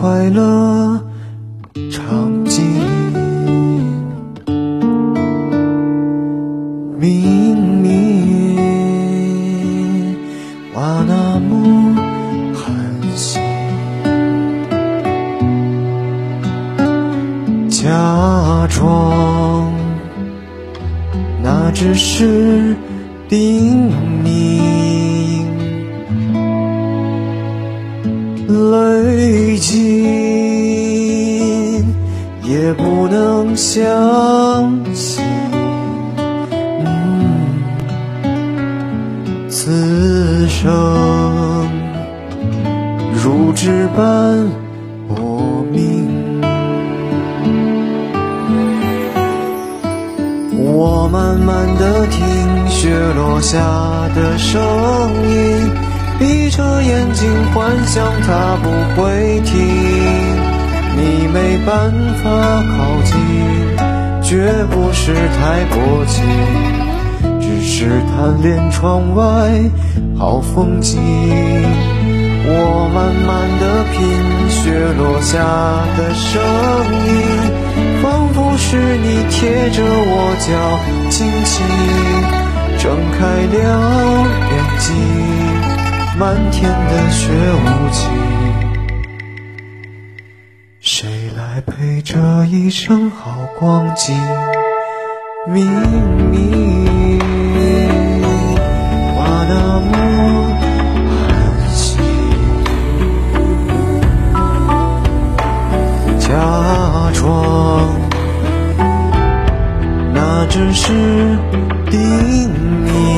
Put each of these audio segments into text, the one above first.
快乐尝尽，明灭话那木寒心，假装那只是叮泪尽也不能相信，嗯，此生如纸般薄命。我慢慢的听雪落下的声。闭着眼睛幻想它不会停，你没办法靠近，绝不是太薄情，只是贪恋窗外好风景。我慢慢的品雪落下的声音，仿佛是你贴着我脚，轻轻睁开了眼睛。漫天的雪无情，谁来陪这一生好光景？明明瓦那么寒心，假装那只是叮咛。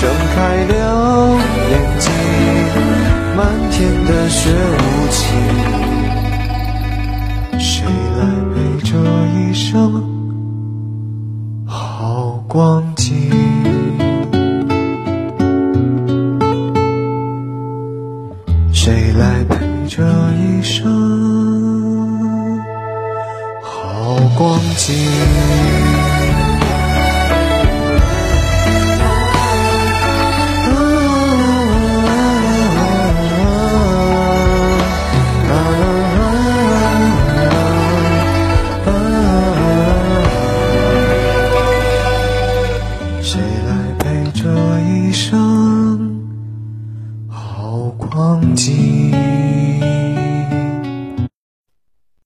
睁开了眼睛。漫天的雪无情。谁来陪这一生好光景？谁来陪这一生好光景？才配这一生好光景。